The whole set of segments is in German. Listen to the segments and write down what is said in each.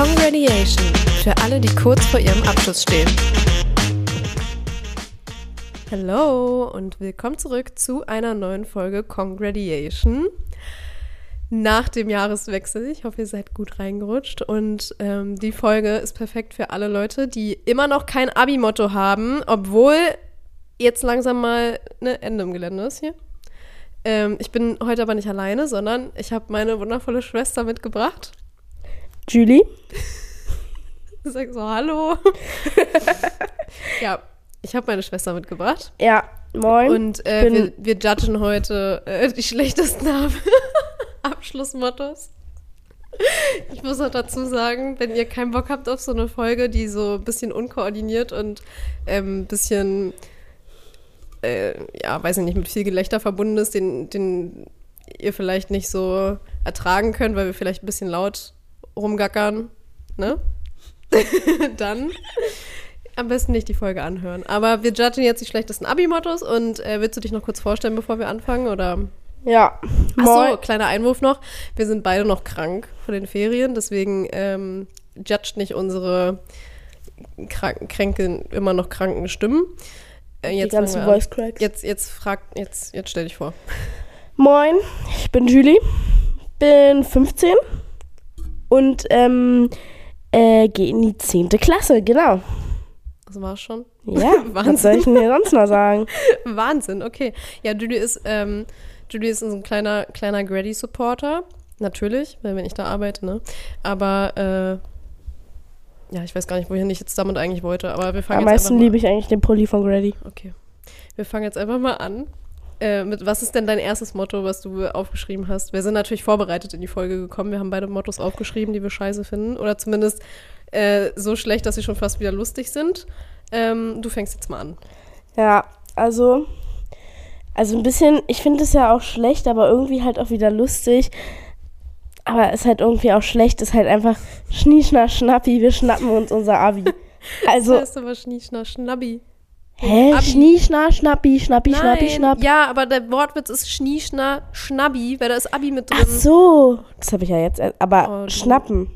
Congratulation für alle, die kurz vor ihrem Abschluss stehen. Hallo und willkommen zurück zu einer neuen Folge Congratulation. Nach dem Jahreswechsel. Ich hoffe, ihr seid gut reingerutscht. Und ähm, die Folge ist perfekt für alle Leute, die immer noch kein Abi-Motto haben, obwohl jetzt langsam mal eine Ende im Gelände ist hier. Ähm, ich bin heute aber nicht alleine, sondern ich habe meine wundervolle Schwester mitgebracht. Julie? Sag so, hallo. ja, ich habe meine Schwester mitgebracht. Ja, moin. Und äh, wir, wir judgen heute äh, die schlechtesten Ab Abschlussmottos. Ich muss noch dazu sagen, wenn ihr keinen Bock habt auf so eine Folge, die so ein bisschen unkoordiniert und ein ähm, bisschen, äh, ja, weiß ich nicht, mit viel Gelächter verbunden ist, den, den ihr vielleicht nicht so ertragen könnt, weil wir vielleicht ein bisschen laut rumgackern, ne? Dann am besten nicht die Folge anhören. Aber wir judgen jetzt die schlechtesten Abi-Mottos und äh, willst du dich noch kurz vorstellen, bevor wir anfangen? Oder? Ja. Achso, kleiner Einwurf noch. Wir sind beide noch krank von den Ferien, deswegen ähm, judgt nicht unsere kranken, kränken, immer noch kranken Stimmen. Äh, jetzt die ganzen Voice Cracks. Jetzt, jetzt frag, jetzt, jetzt stell dich vor. Moin, ich bin Julie, bin 15 und ähm, äh, gehe in die 10. Klasse, genau. Das war's schon. Ja, Wahnsinn. was soll ich denn hier sonst noch sagen? Wahnsinn, okay. Ja, Julie ist, ähm, Julie ist ein kleiner, kleiner Grady-Supporter. Natürlich, weil wenn ich da arbeite, ne? Aber äh, ja, ich weiß gar nicht, wohin ich jetzt damit eigentlich wollte. Aber wir fangen Am meisten liebe ich eigentlich den Pulli von Grady. Okay. Wir fangen jetzt einfach mal an. Äh, mit, was ist denn dein erstes Motto, was du aufgeschrieben hast? Wir sind natürlich vorbereitet in die Folge gekommen. Wir haben beide Mottos aufgeschrieben, die wir scheiße finden. Oder zumindest äh, so schlecht, dass sie schon fast wieder lustig sind. Ähm, du fängst jetzt mal an. Ja, also, also ein bisschen, ich finde es ja auch schlecht, aber irgendwie halt auch wieder lustig. Aber es ist halt irgendwie auch schlecht, ist halt einfach Schnieschna Schnappi, wir schnappen uns unser Abi. Also, das heißt aber Schnieschna Schnappi. Hä? Schnieschna, Schnappi, Schnappi, Nein. Schnappi, Schnapp. Ja, aber der Wortwitz ist Schnieschna, Schnabbi, weil da ist Abi mit drin. Ach so, das habe ich ja jetzt. Aber oh, schnappen.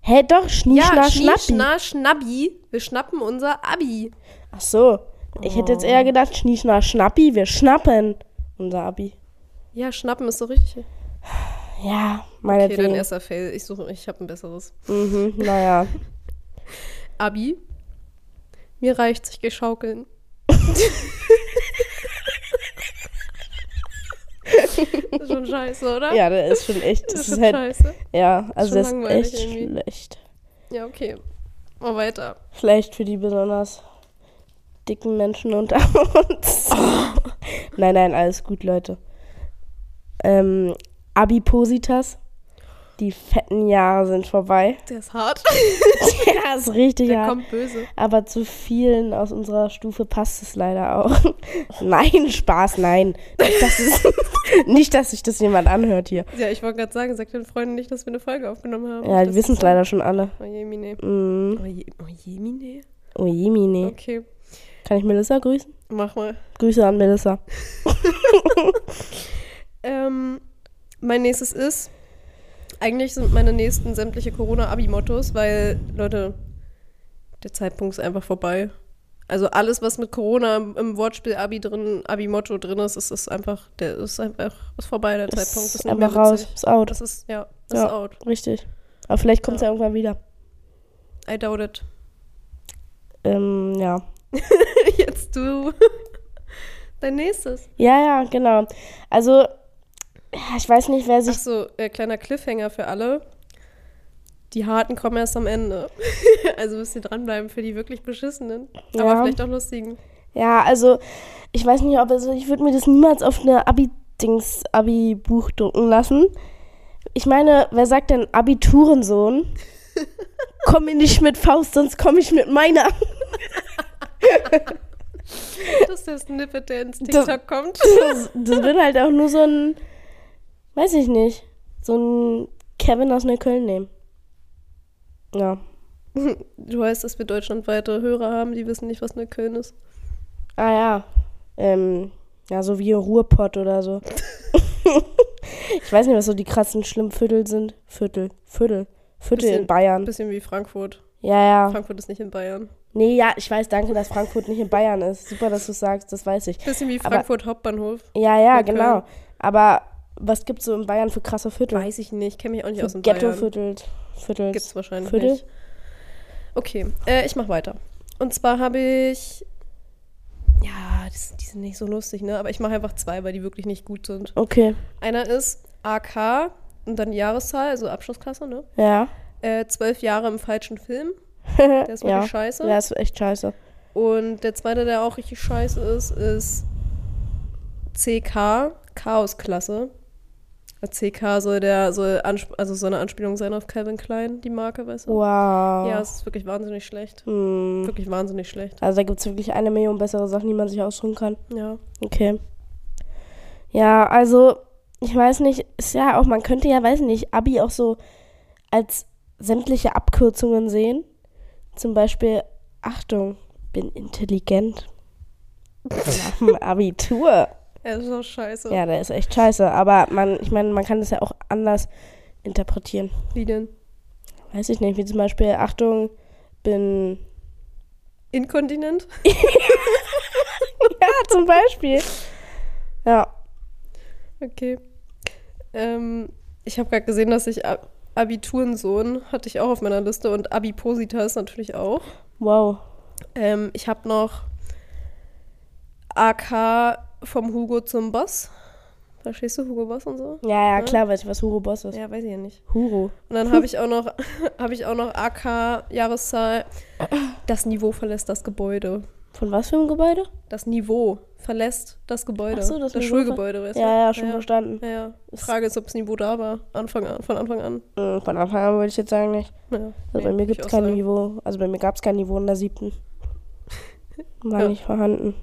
Hä, doch, Schnieschna, ja, Schnappi. Schnieschna, Schnabbi, wir schnappen unser Abi. Ach so, ich oh. hätte jetzt eher gedacht, Schnieschna, Schnappi, wir schnappen unser Abi. Ja, schnappen ist so richtig. Ja, meine Okay, dein erster Fail. Ich suche, ich habe ein besseres. Mhm, naja. Abi, mir reicht sich geschaukeln. das ist schon scheiße, oder? Ja, der ist schon echt. Das, ist, ist halt, scheiße. Ja, also das ist echt irgendwie. schlecht. Ja, okay. Mal weiter. Vielleicht für die besonders dicken Menschen unter uns. Oh. Nein, nein, alles gut, Leute. Ähm, Abipositas. Die fetten Jahre sind vorbei. Der ist hart. Der ist richtig Der hart. kommt böse. Aber zu vielen aus unserer Stufe passt es leider auch. nein, Spaß, nein. Nicht dass, es, nicht, dass sich das jemand anhört hier. Ja, ich wollte gerade sagen, sag den Freunden nicht, dass wir eine Folge aufgenommen haben. Ja, die wissen es leider schon alle. Ojemine. Mm. Oje, Ojemine? Ojemine. Okay. Kann ich Melissa grüßen? Mach mal. Grüße an Melissa. ähm, mein nächstes ist eigentlich sind meine nächsten sämtliche Corona-Abi-Mottos, weil, Leute, der Zeitpunkt ist einfach vorbei. Also alles, was mit Corona im Wortspiel Abi drin, Abi-Motto drin ist, ist, ist einfach, der ist einfach, ist vorbei, der ist Zeitpunkt. Ist einfach raus, ist out. Das ist, ja, das ja, ist out. Richtig. Aber vielleicht kommt es ja. ja. irgendwann wieder. I doubt it. Ähm, ja. Jetzt du. Dein nächstes. Ja, ja, genau. Also, ich weiß nicht, wer sich. Ach so, äh, kleiner Cliffhanger für alle. Die Harten kommen erst am Ende. also müsst ihr dranbleiben für die wirklich beschissenen. Ja. Aber vielleicht auch lustigen. Ja, also ich weiß nicht, ob also ich würde mir das niemals auf eine Abi-Dings, Abi-Buch drucken lassen. Ich meine, wer sagt denn Abiturensohn? komm mir nicht mit Faust, sonst komme ich mit meiner. das ist der Snippet, der ins TikTok das, kommt. das, das wird halt auch nur so ein Weiß ich nicht. So ein Kevin aus Neukölln nehmen. Ja. Du weißt, dass wir deutschlandweite Hörer haben, die wissen nicht, was Neukölln ist. Ah ja. Ähm, ja, so wie Ruhrpott oder so. ich weiß nicht, was so die krassen schlimmen Viertel sind. Viertel. Viertel. Viertel Bisschen- in Bayern. Ein bisschen wie Frankfurt. Ja, ja. Frankfurt ist nicht in Bayern. Nee, ja, ich weiß, danke, dass Frankfurt nicht in Bayern ist. Super, dass du sagst, das weiß ich. Bisschen wie Aber- Frankfurt Hauptbahnhof. Ja, ja, genau. Aber was gibt's so in Bayern für krasse Viertel? Weiß ich nicht, kenne mich auch nicht aus dem Bayern. Ghetto-Viertel. Viertel. Gibt's wahrscheinlich Viertel? nicht. Okay, äh, ich mach weiter. Und zwar habe ich. Ja, das, die sind nicht so lustig, ne? Aber ich mache einfach zwei, weil die wirklich nicht gut sind. Okay. Einer ist AK und dann Jahreszahl, also Abschlussklasse, ne? Ja. Äh, zwölf Jahre im falschen Film. Der ist wirklich ja. scheiße. Ja, ist echt scheiße. Und der zweite, der auch richtig scheiße ist, ist CK, Chaosklasse. CK soll der soll Ansp also so eine Anspielung sein auf Calvin Klein, die Marke, weißt du? Wow. Ja, es ist wirklich wahnsinnig schlecht. Hm. Wirklich wahnsinnig schlecht. Also da gibt's wirklich eine Million bessere Sachen, die man sich aussuchen kann. Ja. Okay. Ja, also, ich weiß nicht, ist ja auch, man könnte ja, weiß nicht, Abi auch so als sämtliche Abkürzungen sehen. Zum Beispiel, Achtung, bin intelligent. Nach dem Abitur. Er ist auch scheiße. Ja, der ist echt scheiße. Aber man, ich meine, man kann das ja auch anders interpretieren. Wie denn? Weiß ich nicht, wie zum Beispiel, Achtung, bin. Inkontinent? Ja, zum Beispiel. Ja. Okay. Ähm, ich habe gerade gesehen, dass ich Ab Abiturensohn hatte ich auch auf meiner Liste und Abipositas natürlich auch. Wow. Ähm, ich habe noch AK vom Hugo zum Boss. Verstehst du Hugo Boss und so? Ja, ja, Ja. klar, weiß ich, was Huro Boss ist. Ja, weiß ich ja nicht. Huro. Und dann habe ich auch noch habe ich auch noch AK Jahreszahl. Das Niveau verlässt das Gebäude. Von was für einem Gebäude? Das Niveau verlässt das Gebäude. Ach so, das Niveau Schulgebäude, weißt du? Ja, ja, schon ja. verstanden. Ja, ja. Die Frage ist, ob das Niveau da war. Anfang an, von Anfang an. Äh, Von Anfang an würde ich jetzt sagen nicht. Ja, Also bei mir gibt es kein sagen. Niveau. Also bei mir gab es kein Niveau in der siebten. War nicht vorhanden.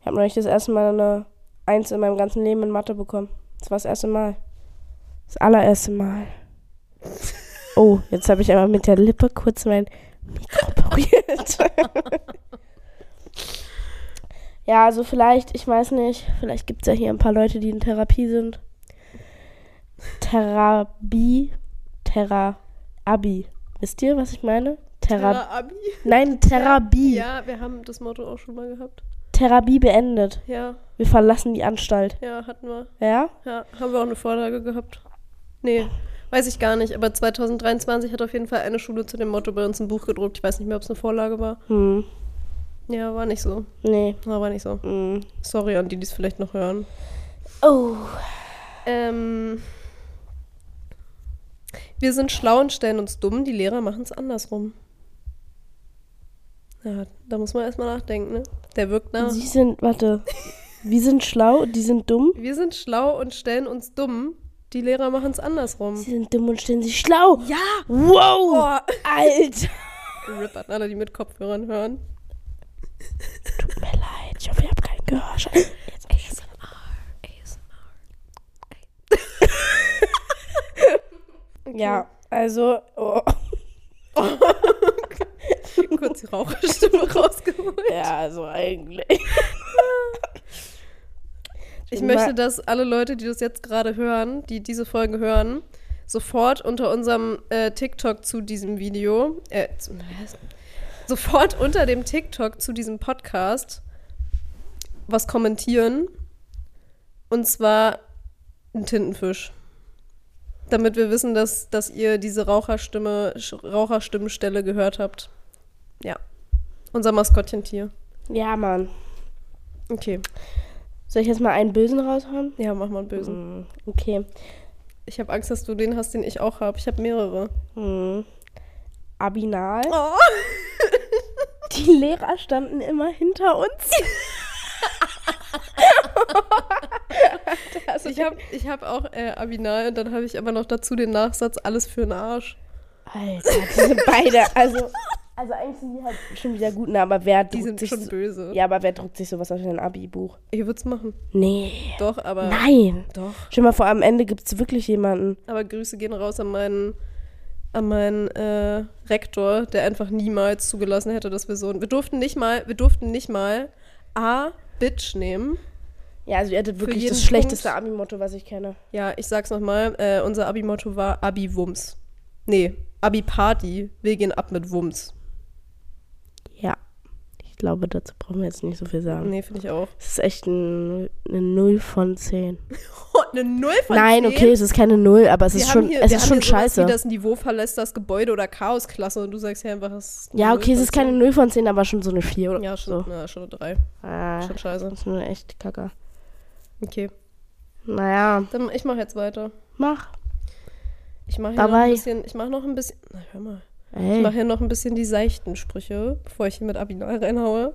Ich habe neulich das erste Mal eine Eins in meinem ganzen Leben in Mathe bekommen. Das war das erste Mal. Das allererste Mal. Oh, jetzt habe ich aber mit der Lippe kurz mein Mikro berührt. ja, also vielleicht, ich weiß nicht, vielleicht gibt es ja hier ein paar Leute, die in Therapie sind. Therapie, Thera-Abi. Wisst ihr, was ich meine? Thera Terra-Abi? Nein, Therapie. Ja, wir haben das Motto auch schon mal gehabt. Therapie beendet. Ja, Wir verlassen die Anstalt. ja, hatten wir. Ja? Ja, haben wir auch eine Vorlage gehabt. Nee, weiß ich gar nicht. Aber 2023 hat auf jeden Fall eine Schule zu dem Motto bei uns ein Buch gedruckt. Ich weiß nicht mehr, ob es eine Vorlage war. Hm. Ja, war nicht so. Nee. War nicht so. Hm. Sorry an die, die es vielleicht noch hören. Oh. Ähm, wir sind schlau und stellen uns dumm, die Lehrer machen es andersrum. Ja, da muss man erstmal nachdenken, ne? Der wirkt nach. Sie sind, warte. Wir sind schlau, die sind dumm. Wir sind schlau und stellen uns dumm, die Lehrer machen es andersrum. Sie sind dumm und stellen sich schlau. Ja! Wow. Boah! Alter. Rip an alle, die mit Kopfhörern hören. Tut mir leid. Ich hoffe, ihr habt keinen hab ich schon Ja, also. Oh. Kurz die Raucherstimme rausgeholt. Ja, also eigentlich. Ich möchte, dass alle Leute, die das jetzt gerade hören, die diese Folge hören, sofort unter unserem äh, TikTok zu diesem Video, äh, zu, sofort unter dem TikTok zu diesem Podcast was kommentieren. Und zwar ein Tintenfisch. Damit wir wissen, dass, dass ihr diese Raucherstimme, Raucherstimmenstelle gehört habt. Ja. Unser Maskottchentier. Ja, Mann. Okay. Soll ich jetzt mal einen Bösen raushauen? Ja, mach mal einen Bösen. Hm, Okay. Ich habe Angst, dass du den hast, den ich auch habe. Ich habe mehrere. Hm. Abinal. Oh. Die Lehrer standen immer hinter uns. Ich habe ich hab auch äh, Abinal und dann habe ich aber noch dazu den Nachsatz alles für den Arsch. Alter, die sind beide. Also, also eigentlich sind die halt schon wieder gut, ne? Aber wer Die druckt sind sich schon so, böse. Ja, aber wer druckt sich sowas auf ein Abi-Buch? Ich würde es machen. Nee. Doch, aber. Nein. Doch. Stell mal vor, am Ende gibt es wirklich jemanden. Aber Grüße gehen raus an meinen, an meinen äh, Rektor, der einfach niemals zugelassen hätte, dass wir so. Wir durften nicht mal, wir durften nicht mal A, Bitch nehmen. Ja, also ihr hattet wirklich das schlechteste Punkt- Abi-Motto, was ich kenne. Ja, ich sag's nochmal, äh, unser Abi-Motto war Abi-Wumms. Nee, Abi-Party. Wir gehen ab mit Wumms. Glaube, dazu brauchen wir jetzt nicht so viel sagen. Nee, finde ich auch. Es ist echt ein, eine 0 von 10. Oh, eine Null von Nein, 10? okay, es ist keine 0, aber es Wir ist schon, hier, es ist schon scheiße. Wie das Niveau verlässt das Gebäude oder Chaosklasse und du sagst ja einfach, es ist Ja, 0 okay, es ist keine 10. 0 von 10, aber schon so eine 4 oder Ja, schon, so. ja, schon eine 3. Ah, Schon scheiße. das ist nur echt kacke. Okay, Naja, dann ich mache jetzt weiter. mach. Ich mache noch ein bisschen, ich mache noch ein bisschen, na hör mal. Ich Ey, mache hier noch ein bisschen die seichten Sprüche, bevor ich hier mit Abinal reinhaue.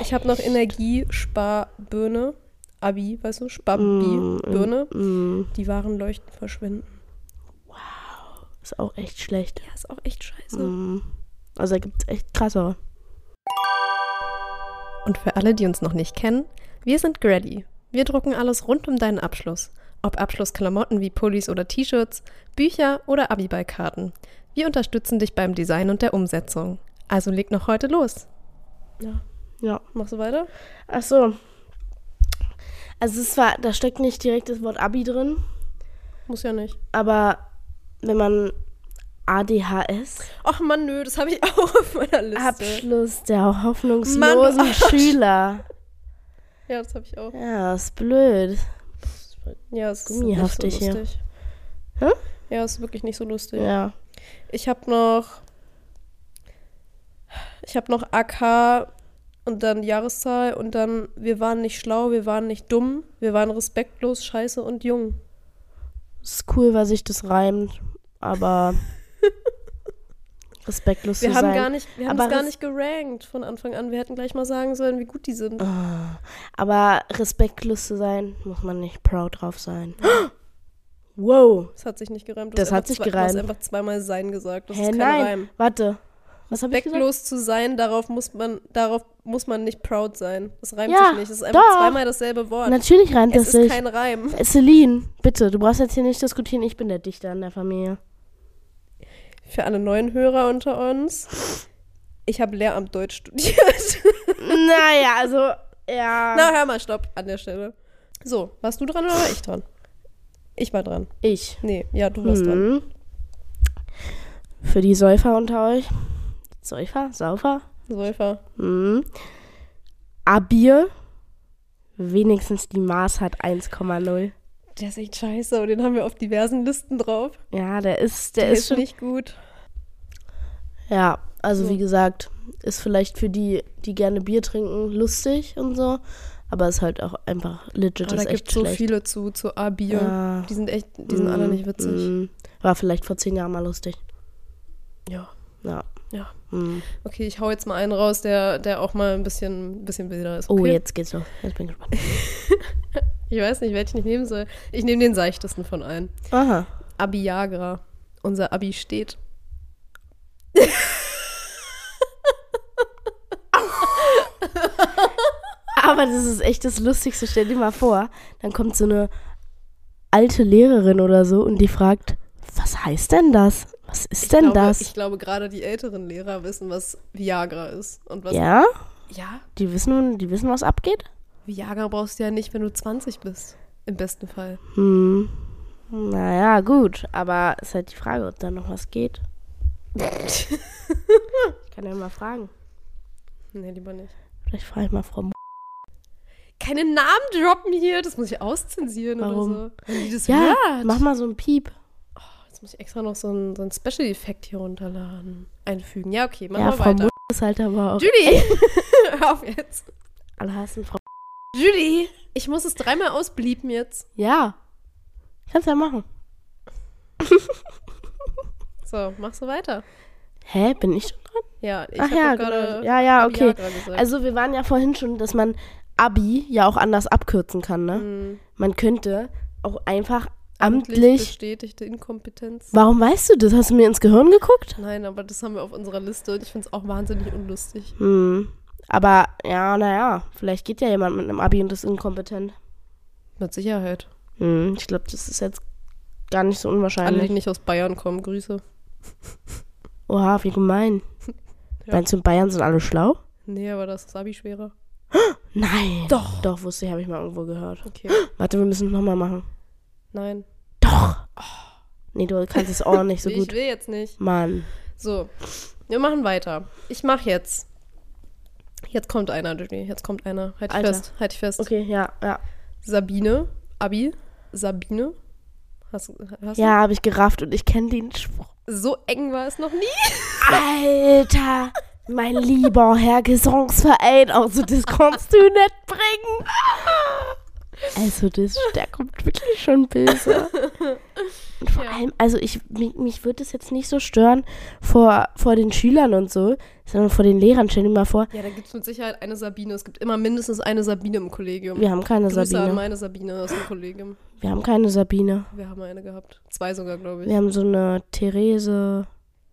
Ich habe noch Energiesparbirne. Abi, weißt du, Sparbi, Mm, Birne. mm, Die Waren leuchten, verschwinden. ist auch echt schlecht. Ja, ist auch echt scheiße. Mm. Also da gibt es echt krassere. Und für alle, die uns noch nicht kennen, wir sind Grady. Wir drucken alles rund um deinen Abschluss. Ob Abschlussklamotten wie Pullis oder T-Shirts, Bücher oder Abiballkarten. Wir unterstützen dich beim Design und der Umsetzung. Also leg noch heute los. Ja, Ja. machst du weiter? Ach so. Also es war, da steckt nicht direkt das Wort Abi drin, Muss ja nicht. aber wenn man ADHS, Ach Mann, nö, das habe ich auch auf meiner Liste. Abschluss der hoffnungslosen Mann, du Schüler. Ja, das habe ich auch. Ja, ist blöd. Ja, es ist Gummihaftig nicht so hier. Hä? Ja, ist wirklich nicht so lustig. Ja. Ich habe noch. Ich habe noch AK und dann Jahreszahl und dann wir waren nicht schlau, wir waren nicht dumm, wir waren respektlos, scheiße und jung. Ist cool, weil sich das reimt, aber respektlos Wir zu haben sein. gar nicht, wir haben Aber es gar nicht gerankt von Anfang an. Wir hätten gleich mal sagen sollen, wie gut die sind. Ah, aber respektlos zu sein, muss man nicht proud drauf sein. wow. Das hat sich nicht gereimt. Du Das hat sich zwei- Du gereimt. hast einfach zweimal sein gesagt. Das Hä, ist kein nein. Reim. Warte. Was habe ich gesagt? Respektlos zu sein, darauf muss man, darauf muss man nicht proud sein. Das reimt Ja, sich nicht. Das ist einfach doch. zweimal dasselbe Wort. Natürlich reimt es das ist sich. kein Reim. Äh, Celine, bitte, du brauchst jetzt hier nicht diskutieren. Ich bin der Dichter in der Familie. Für alle neuen Hörer unter uns. Ich habe Lehramt Deutsch studiert. naja, also, ja. Na, hör mal, stopp an der Stelle. So, warst du dran oder war ich dran? Ich war dran. ich. Nee, ja, du warst dran. Mhm. Für die Säufer unter euch. Säufer? Saufer? Säufer. Mhm. Abier. Wenigstens die Maß hat 1,0. Der ist echt scheiße, aber den haben wir auf diversen Listen drauf. Ja, der ist, der, Der, ist, ist schon. nicht gut. Ja, also So. wie gesagt, ist vielleicht für die, die gerne Bier trinken, lustig und so. Aber ist halt auch einfach legit, Aber da gibt es so schlecht. viele zu, zu A-Bier. Ja. Die sind echt, die sind alle Mm, nicht witzig. mm. War vielleicht vor zehn Jahren mal lustig. Ja. Ja. Ja. Mm. Okay, ich hau jetzt mal einen raus, der, der auch mal ein bisschen, bisschen wilder ist. Oh, Okay? jetzt geht's los. Jetzt bin ich gespannt. Ich weiß nicht, welchen ich nehmen soll. Ich nehme den seichtesten von allen. Aha. Abiagra. Unser Abi steht. Aber das ist echt das Lustigste. Stell dir mal vor, dann kommt so eine alte Lehrerin oder so und die fragt, was heißt denn das? Was ist Ich denn glaube, das? Ich glaube, gerade die älteren Lehrer wissen, was Viagra ist. Und was. ja? Ja. Die wissen, die wissen, was abgeht? Viagra brauchst du ja nicht, wenn du 20 bist. Im besten Fall. Hm. Naja, gut. Aber ist halt die Frage, ob da noch was geht. Ich kann ja mal fragen. nee, lieber nicht. Vielleicht frage ich mal Frau Keine Namen droppen hier. Das muss ich auszensieren Warum? oder so. Wenn die das Ja, hört. mach mal so einen Piep. Jetzt muss ich extra noch so einen, so einen Special-Effekt hier runterladen. Einfügen. Ja, okay, machen ja, wir Frau weiter. Ist halt aber auch. Judy! Hör auf jetzt. Alle hassen Frau Judy! Ich muss es dreimal ausbliepen jetzt. Ja. Kannst ja machen. So, machst du weiter. Hä, bin ich schon dran? Ja, ich Ach ja, doch gerade genau. Ja, ja, okay. Gesagt. Also wir waren ja vorhin schon, dass man Abi ja auch anders abkürzen kann, ne? Hm, Man könnte auch einfach amtlich amtlich. bestätigte Inkompetenz. Warum weißt du das? Hast du mir ins Gehirn geguckt? Nein, aber das haben wir auf unserer Liste und ich finde es auch wahnsinnig unlustig. Hm. Aber ja, naja, vielleicht geht ja jemand mit einem Abi und ist inkompetent. Mit Sicherheit. Hm, ich glaube, das ist jetzt gar nicht so Alle, die unwahrscheinlich. nicht aus Bayern kommen, Grüße. Oha, wie gemein. Ja. Meinst du, in Bayern sind alle schlau? Nee, aber das ist Abi schwerer. Nein. Doch. Doch, wusste ich, habe ich mal irgendwo gehört. Okay. Warte, wir müssen es nochmal machen. Nein. Doch. Nee, du kannst es auch nicht so ich gut. will jetzt nicht. Mann. So, wir machen weiter. Ich mach jetzt. Jetzt kommt einer, Julie. Jetzt kommt einer. Halt dich fest. Halt dich fest. Okay, ja, ja. Sabine. Abi. Sabine. Hast, hast Ja, habe ich gerafft und ich kenne den Spruch. So eng war es noch nie. Alter, mein lieber Herr Gesangsverein, also das kannst du nicht bringen. Also das, der kommt wirklich schon böse. Und vor Ja. allem, also ich, mich, mich würde es jetzt nicht so stören vor, vor den Schülern und so, sondern vor den Lehrern. Stell dir mal vor, Ja, da gibt es mit Sicherheit eine Sabine. Es gibt immer mindestens eine Sabine im Kollegium. wir haben keine Grüße an Sabine. meine Sabine aus dem Kollegium. Wir haben keine Sabine. Wir haben eine gehabt. Zwei sogar, glaube ich. Wir haben so eine Therese.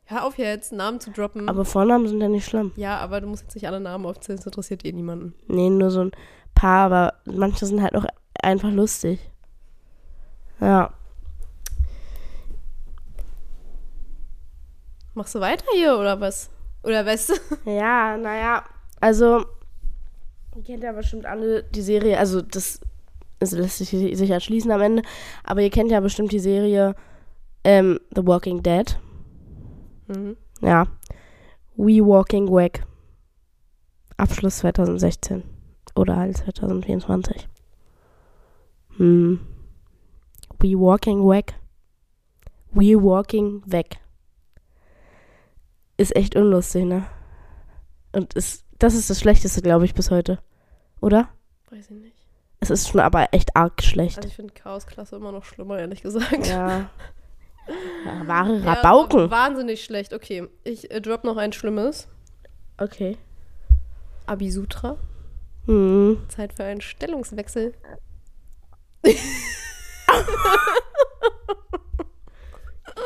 Hör auf jetzt, Namen zu droppen. Aber Vornamen sind ja nicht schlimm. ja, aber du musst jetzt nicht alle Namen aufzählen, das interessiert eh niemanden. Nee, nur so ein paar, aber manche sind halt auch einfach lustig. Ja. Machst du weiter hier oder was? Oder weißt du? Ja, naja, also, ihr kennt ja bestimmt alle die Serie, also das, das lässt sich sicher schließen am Ende, aber ihr kennt ja bestimmt die Serie ähm, The Walking Dead. Mhm. Ja. We Walking Wack. Abschluss 2016. Oder halt 2024. Hm. We Walking Wack. We Walking Weg. Ist echt unlustig, ne? Und ist, das ist das Schlechteste, glaube ich, bis heute. Oder? Weiß ich nicht. Es ist schon aber echt arg schlecht. Also ich finde Chaosklasse immer noch schlimmer, ehrlich gesagt. Ja. ja wahre Ja, Rabauken. aber wahnsinnig schlecht. Okay, ich äh, drop noch ein schlimmes. Okay. Abisutra. Hm. Zeit für einen Stellungswechsel.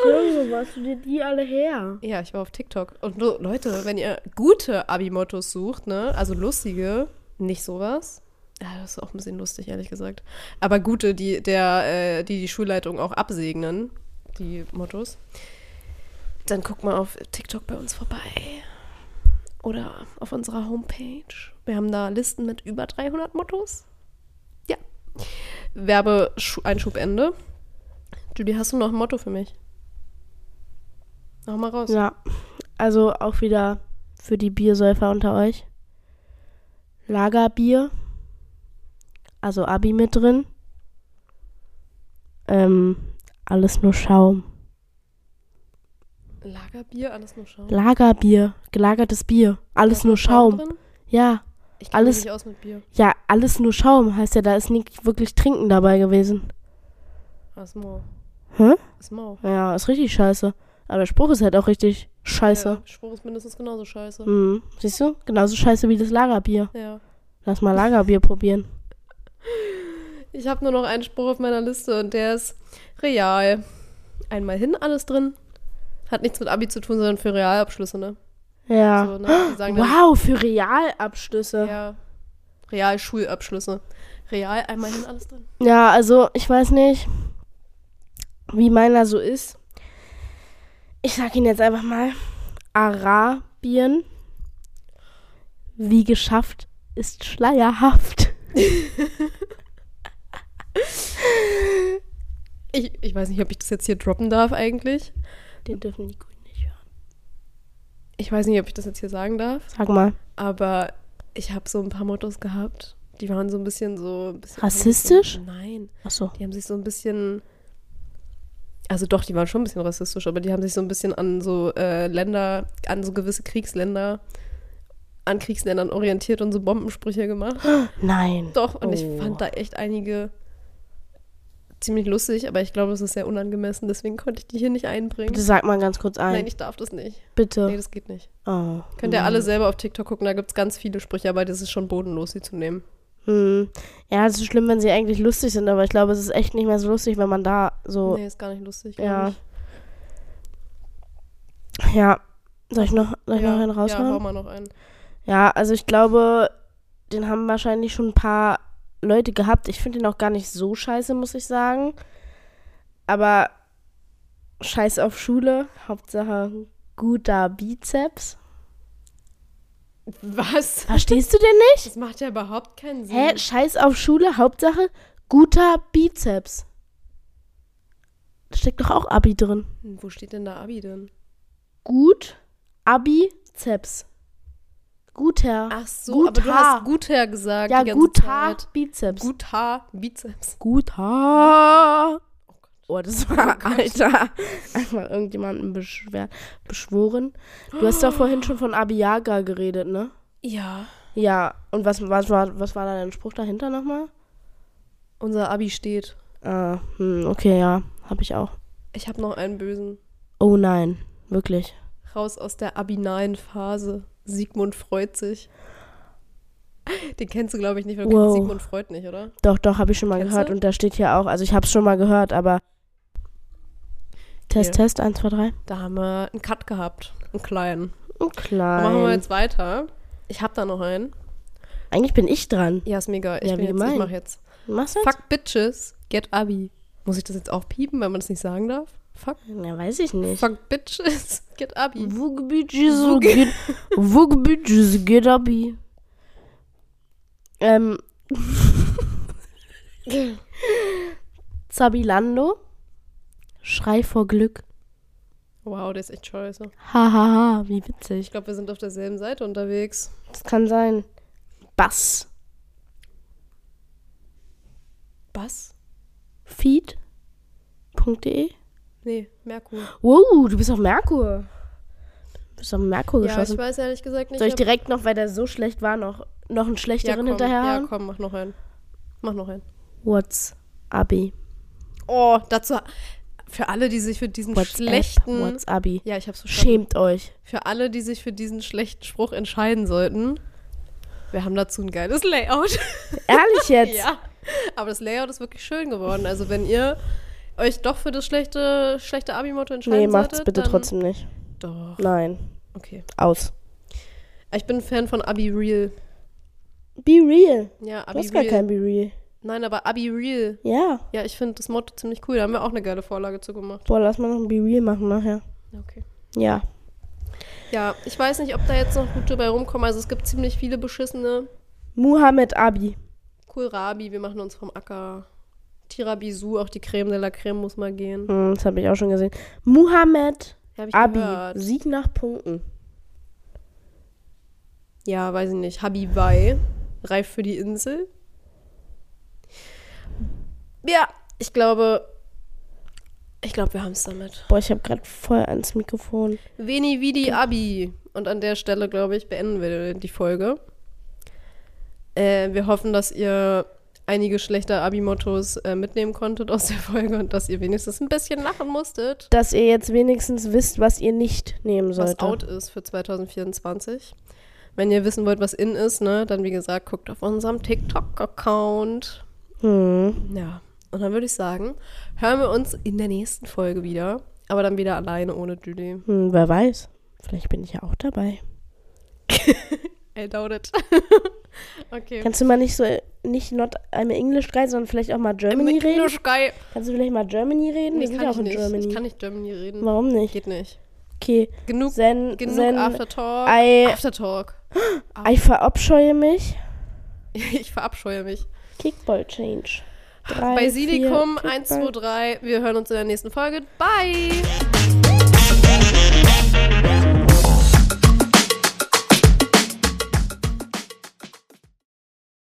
Junge, wo hast du dir die alle her? Ja, ich war auf TikTok. Und Leute, wenn ihr gute Abi-Mottos sucht, ne, also lustige, nicht sowas. Ja, das ist auch ein bisschen lustig, ehrlich gesagt. Aber gute, die der, äh, die, die Schulleitung auch absegnen, die Mottos. Dann guckt mal auf TikTok bei uns vorbei. Oder auf unserer Homepage. Wir haben da Listen mit über 300 Mottos. Ja. Werbeeinschub Ende. Julie, hast du noch ein Motto für mich? Hau mal raus. Ja, also auch wieder für die Biersäufer unter euch. Lagerbier. Also Abi mit drin. Ähm, alles nur Schaum. Lagerbier, alles nur Schaum. Lagerbier, gelagertes Bier. Alles ist nur Schaum. drin? Ja, Ich Alles- mich nicht aus mit Bier. ja, alles nur Schaum. Heißt ja, da ist nicht wirklich Trinken dabei gewesen. Ah, ist mau. Hä? Ist mau. Ja, ist richtig scheiße. Aber der Spruch ist halt auch richtig scheiße. Ja, Spruch ist mindestens genauso scheiße. Mhm. Siehst du? Genauso scheiße wie das Lagerbier. Ja. Lass mal Lagerbier probieren. Ich habe nur noch einen Spruch auf meiner Liste und der ist real. Einmal hin, alles drin. Hat nichts mit Abi zu tun, sondern für Realabschlüsse, ne? Ja. So, ne? Dann, Wow, für Realabschlüsse. Ja. Ja. Realschulabschlüsse. Real, einmal hin, alles drin. also ich weiß nicht, wie meiner so ist. Ich sag ihn jetzt einfach mal. Arabien. Wie geschafft ist schleierhaft. Ich, ich weiß nicht, ob ich das jetzt hier droppen darf eigentlich. Den dürfen die Grünen nicht hören. Ich weiß nicht, ob ich das jetzt hier sagen darf. Sag mal. Aber ich habe so ein paar Mottos gehabt. Die waren so ein bisschen so. Ein bisschen, Rassistisch? Nein. Achso. Die haben sich so ein bisschen. Also doch, die waren schon ein bisschen rassistisch, aber die haben sich so ein bisschen an so äh, Länder, an so gewisse Kriegsländer, an Kriegsländern orientiert und so Bombensprüche gemacht. Nein. Doch, und ich Oh. fand da echt einige ziemlich lustig, aber ich glaube, es ist sehr unangemessen, deswegen konnte ich die hier nicht einbringen. Bitte sag mal ganz kurz ein. Nein, ich darf das nicht. Bitte. Nee, das geht nicht. oh. Könnt ihr alle selber auf TikTok gucken, da gibt es ganz viele Sprüche, aber das ist schon bodenlos, sie zu nehmen. Hm. Ja, es ist schlimm, wenn sie eigentlich lustig sind, aber ich glaube, es ist echt nicht mehr so lustig, wenn man da so. Nee, ist gar nicht lustig. ja. ich. Ja. Soll ich noch, soll ich ja, noch einen Ja, hau raushauen? mal noch einen. Ja, also ich glaube, den haben wahrscheinlich schon ein paar Leute gehabt. Ich finde den auch gar nicht so scheiße, muss ich sagen. Aber scheiß auf Schule. Hauptsache guter Bizeps. Was? Verstehst du den nicht? Das macht ja überhaupt keinen Sinn. Hä? Scheiß auf Schule. Hauptsache guter Bizeps. Da steckt doch auch Abi drin. Wo steht denn da Abi denn? Gut, Abi, Zeps. Guter. Ach so, Gut aber du hast Guter gesagt. ja, guter. Bizeps. Gut Haar, Bizeps. Guter. Oh. Oh, das war, Alter, einfach irgendjemanden beschwer, beschworen. Du hast doch vorhin schon von Abiyaga geredet, ne? Ja. Ja, und was, was, war, was war da dein Spruch dahinter nochmal? Unser Abi steht. Ah, hm, okay, ja, hab ich auch. Ich habe noch einen bösen. Oh nein, wirklich. Raus aus der abinalen Phase. Sigmund freut sich. Den kennst du, glaube ich, nicht, weil du Wow. kennst Sigmund Freud nicht, oder? Doch, doch, habe ich schon mal Kennst gehört du? und da steht hier auch, also ich habe es schon mal gehört, aber Test, Okay. Test, 1, 2, 3. Da haben wir einen Cut gehabt. Einen kleinen. Und Dann klein. machen wir jetzt weiter. Ich habe da noch einen. Eigentlich bin ich dran. Ja, ist mega. Ich, Ja, bin wie jetzt, gemein. ich mach jetzt. Machst du jetzt? Fuck Bitches, get Abi. Muss ich das jetzt auch piepen, weil man das nicht sagen darf? Fuck. Ja, weiß ich nicht. Fuck Bitches, get Abi. Wugbütjes geht, Wugbütjes geht abi. Ähm. Zabilando. Schrei vor Glück. Wow, der ist echt scheiße. Hahaha, wie witzig. Ich glaube, wir sind auf derselben Seite unterwegs. Das kann sein. Bass. Bass? Feed.de. Nee, Merkur. Wow, du bist auf Merkur. Du bist auf Merkur Ja, ich geschossen. weiß ehrlich gesagt nicht. Soll ich direkt noch, weil der so schlecht war, noch, noch einen ja, schlechteren komm, hinterher ja, haben? komm, mach noch einen. Mach noch einen. What's Abi? Oh, dazu für alle, die sich für diesen What's schlechten. What's Abi? Ja, ich hab's verstanden. Schämt euch. Für alle, die sich für diesen schlechten Spruch entscheiden sollten. Wir haben dazu ein geiles Layout. Ehrlich jetzt? ja. Aber das Layout ist wirklich schön geworden. Also wenn ihr euch doch für das schlechte, schlechte Abi-Motto entscheiden Nee, macht's solltet, bitte trotzdem nicht. Doch. Nein. Okay. Aus. Ich bin ein Fan von Abi Real. Be real. Ja, Du Abi hast gar Real. kein Be real. Nein, aber Abi Real. Ja. Ja, ich finde das Motto ziemlich cool. Da haben wir auch eine geile Vorlage zu gemacht. Boah, lass mal noch ein Be real machen nachher. Okay. Ja. Ja, ich weiß nicht, ob da jetzt noch gute bei rumkommen. Also es gibt ziemlich viele beschissene. Muhammad Abi. Kohlrabi, wir machen uns vom Acker. Tiramisu, auch die Creme de la Creme muss mal gehen. Hm, das habe ich auch schon gesehen. Muhammad Abi. gehört. Sieg nach Punkten. Ja, weiß ich nicht. Habibai, reif für die Insel. Ja, ich glaube, ich glaube, wir haben es damit. Boah, ich habe gerade voll ans Mikrofon. Veni Vidi Abi. Und an der Stelle, glaube ich, beenden wir die Folge. Äh, wir hoffen, dass ihr einige schlechte Abi-Mottos äh, mitnehmen konntet aus der Folge und dass ihr wenigstens ein bisschen lachen musstet, Dass ihr jetzt wenigstens wisst, was ihr nicht nehmen was solltet. out ist für 2024. Wenn ihr wissen wollt, was in ist, ne, dann wie gesagt, guckt auf unserem TikTok-Account. Hm. Ja, und dann würde ich sagen, hören wir uns in der nächsten Folge wieder. Aber dann wieder alleine ohne Julie. Hm, wer weiß. Vielleicht bin ich ja auch dabei. I doubt it. okay. Kannst du mal nicht so, nicht not I'm English guy, sondern vielleicht auch mal Germany reden? Englisch geil. Kannst du vielleicht mal Germany reden? Nee, Wir sind ja ich auch in nicht. Germany. Ich kann nicht Germany reden. Warum nicht? Geht nicht. Okay. Genug, Zen, genug Zen, Aftertalk. I, Aftertalk. I verabscheue mich. Ich verabscheue mich. Kickball Change. Drei, Bei Silikum Kickball. 1, 2, 3. Wir hören uns in der nächsten Folge. Bye!